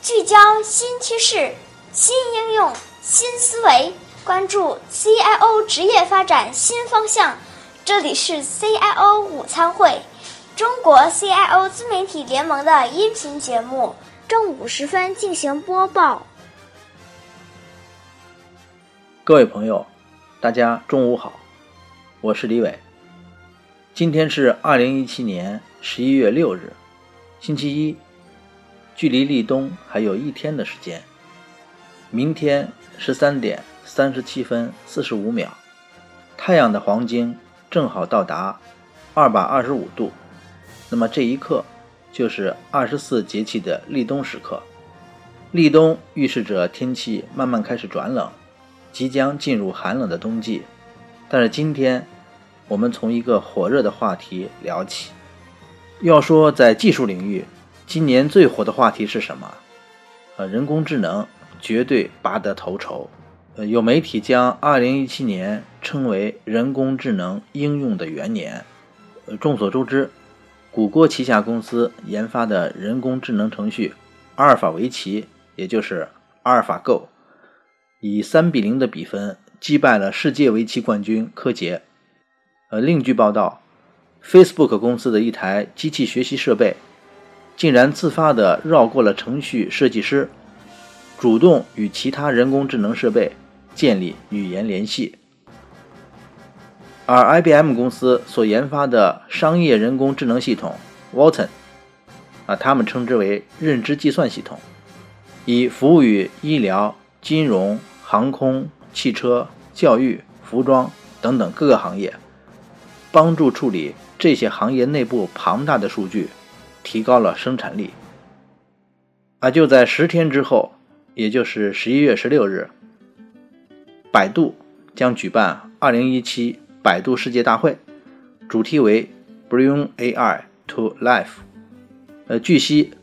聚焦新趋势、新应用、新思维，关注 CIO 职业发展新方向。这里是 CIO 午餐会，中国 CIO 自媒体联盟的音频节目，正午时分进行播报。各位朋友，大家中午好，我是李伟。今天是二零一七年十一月六日，星期一，距离立冬还有一天的时间。明天十三点三十七分四十五秒，太阳的黄经正好到达二百二十五度，那么这一刻就是二十四节气的立冬时刻。立冬预示着天气慢慢开始转冷，即将进入寒冷的冬季。但是今天。我们从一个火热的话题聊起。要说在技术领域，今年最火的话题是什么？呃，人工智能绝对拔得头筹。呃，有媒体将2017年称为人工智能应用的元年。呃，众所周知，谷歌旗下公司研发的人工智能程序阿尔法围棋，也就是阿尔法 Go，以三比零的比分击败了世界围棋冠军柯洁。呃，另据报道，Facebook 公司的一台机器学习设备竟然自发地绕过了程序设计师，主动与其他人工智能设备建立语言联系。而 IBM 公司所研发的商业人工智能系统 Watson，啊，他们称之为认知计算系统，以服务于医疗、金融、航空、汽车、教育、服装等等各个行业。帮助处理这些行业内部庞大的数据，提高了生产力。而就在十天之后，也就是十一月十六日，百度将举办二零一七百度世界大会，主题为 “Bring AI to Life”。呃，据悉，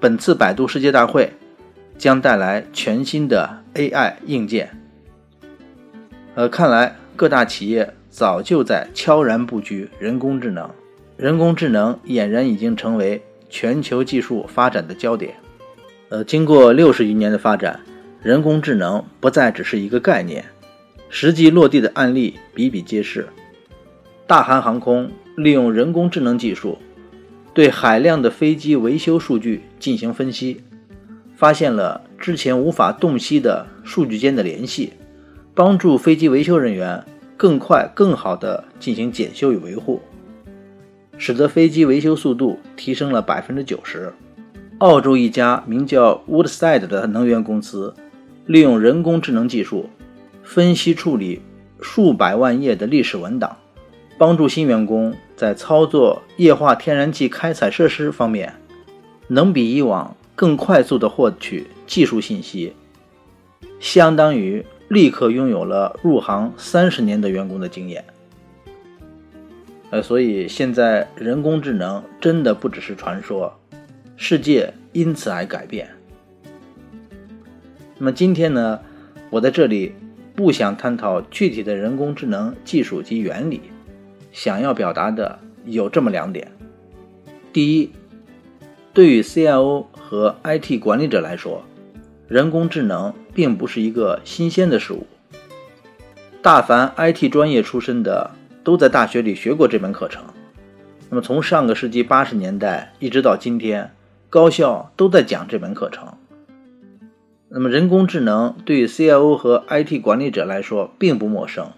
本次百度世界大会将带来全新的 AI 硬件。呃，看来各大企业。早就在悄然布局人工智能，人工智能俨然已经成为全球技术发展的焦点。呃，经过六十余年的发展，人工智能不再只是一个概念，实际落地的案例比比皆是。大韩航空利用人工智能技术，对海量的飞机维修数据进行分析，发现了之前无法洞悉的数据间的联系，帮助飞机维修人员。更快、更好地进行检修与维护，使得飞机维修速度提升了百分之九十。澳洲一家名叫 Woodside 的能源公司，利用人工智能技术分析处理数百万页的历史文档，帮助新员工在操作液化天然气开采设施方面，能比以往更快速地获取技术信息，相当于。立刻拥有了入行三十年的员工的经验，呃，所以现在人工智能真的不只是传说，世界因此而改变。那么今天呢，我在这里不想探讨具体的人工智能技术及原理，想要表达的有这么两点：第一，对于 CIO 和 IT 管理者来说。人工智能并不是一个新鲜的事物，大凡 IT 专业出身的都在大学里学过这门课程。那么从上个世纪八十年代一直到今天，高校都在讲这门课程。那么人工智能对 CIO 和 IT 管理者来说并不陌生。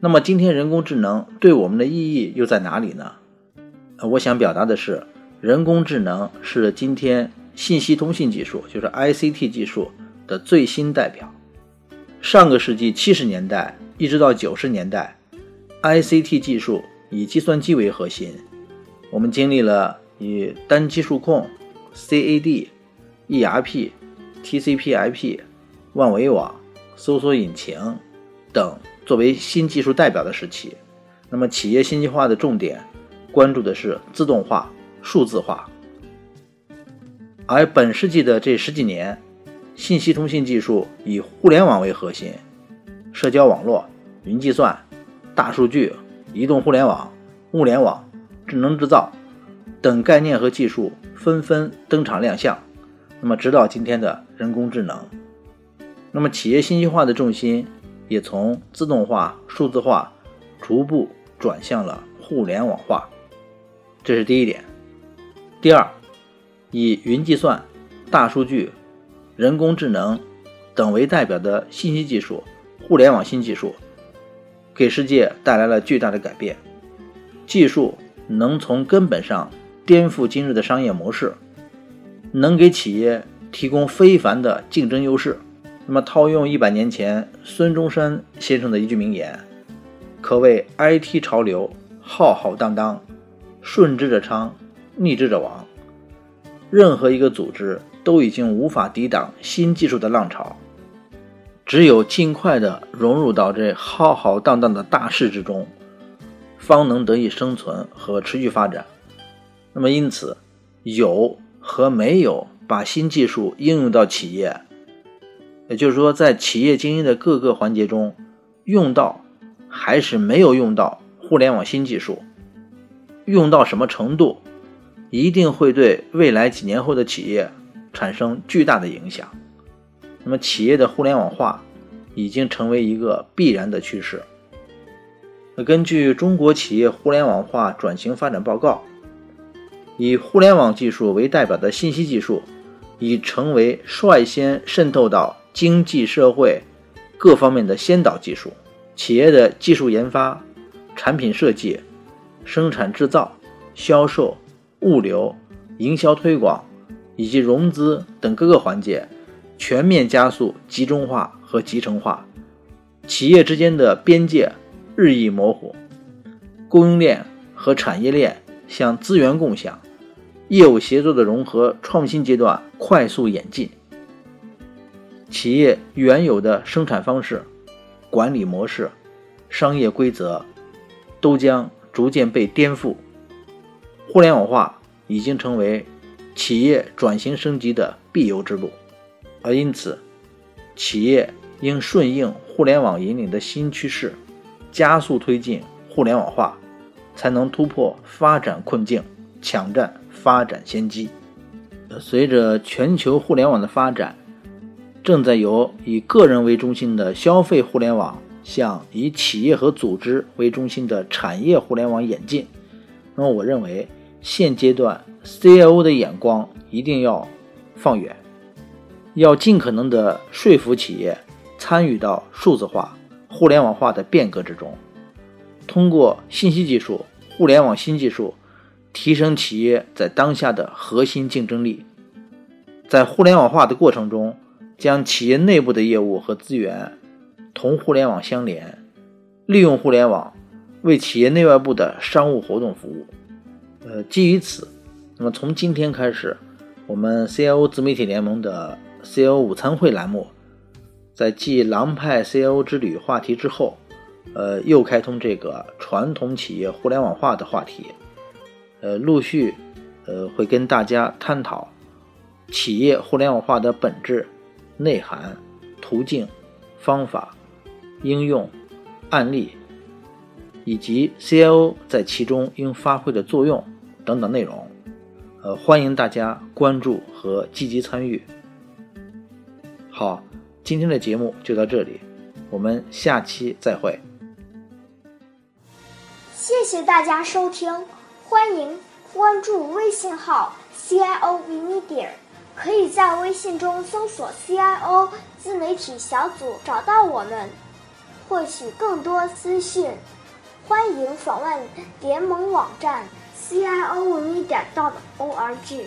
那么今天人工智能对我们的意义又在哪里呢？我想表达的是，人工智能是今天。信息通信技术就是 ICT 技术的最新代表。上个世纪七十年代一直到九十年代，ICT 技术以计算机为核心。我们经历了以单机数控、CAD、ERP、TCP/IP、万维网、搜索引擎等作为新技术代表的时期。那么，企业信息化的重点关注的是自动化、数字化。而本世纪的这十几年，信息通信技术以互联网为核心，社交网络、云计算、大数据、移动互联网、物联网、智能制造等概念和技术纷纷登场亮相，那么直到今天的人工智能，那么企业信息化的重心也从自动化、数字化逐步转向了互联网化，这是第一点。第二，以云计算、大数据、人工智能等为代表的信息技术、互联网新技术，给世界带来了巨大的改变。技术能从根本上颠覆今日的商业模式，能给企业提供非凡的竞争优势。那么，套用一百年前孙中山先生的一句名言，可谓 IT 潮流浩浩荡荡，顺之者昌，逆之者亡。任何一个组织都已经无法抵挡新技术的浪潮，只有尽快的融入到这浩浩荡荡的大势之中。方能得以生存和持续发展。那么，因此，有和没有把新技术应用到企业，也就是说，在企业经营的各个环节中用到，还是没有用到互联网新技术，用到什么程度，一定会对未来几年后的企业产生巨大的影响。那么，企业的互联网化已经成为一个必然的趋势。那根据《中国企业互联网化转型发展报告》，以互联网技术为代表的信息技术已成为率先渗透到经济社会各方面的先导技术。企业的技术研发、产品设计、生产制造、销售、物流、营销推广以及融资等各个环节全面加速集中化和集成化，企业之间的边界。日益模糊，供应链和产业链向资源共享、业务协作的融合创新阶段快速演进，企业原有的生产方式、管理模式、商业规则都将逐渐被颠覆。互联网化已经成为企业转型升级的必由之路，而因此，企业应顺应互联网引领的新趋势。加速推进互联网化，才能突破发展困境，抢占发展先机。随着全球互联网的发展，正在由以个人为中心的消费互联网向以企业和组织为中心的产业互联网演进。那么，我认为现阶段 CIO 的眼光一定要放远，要尽可能的说服企业参与到数字化。互联网化的变革之中，通过信息技术、互联网新技术，提升企业在当下的核心竞争力。在互联网化的过程中，将企业内部的业务和资源同互联网相连，利用互联网为企业内外部的商务活动服务。呃，基于此，那么从今天开始，我们 CIO 自媒体联盟的 CIO 午餐会栏目。在继狼派 CIO 之旅话题之后，呃，又开通这个传统企业互联网化的话题，呃，陆续，呃，会跟大家探讨企业互联网化的本质、内涵、途径、方法、应用、案例，以及 CIO 在其中应发挥的作用等等内容，呃，欢迎大家关注和积极参与。好。今天的节目就到这里，我们下期再会。谢谢大家收听，欢迎关注微信号 CIO Media，可以在微信中搜索 CIO 自媒体小组找到我们，获取更多资讯。欢迎访问联盟网站 CIO Media dot org。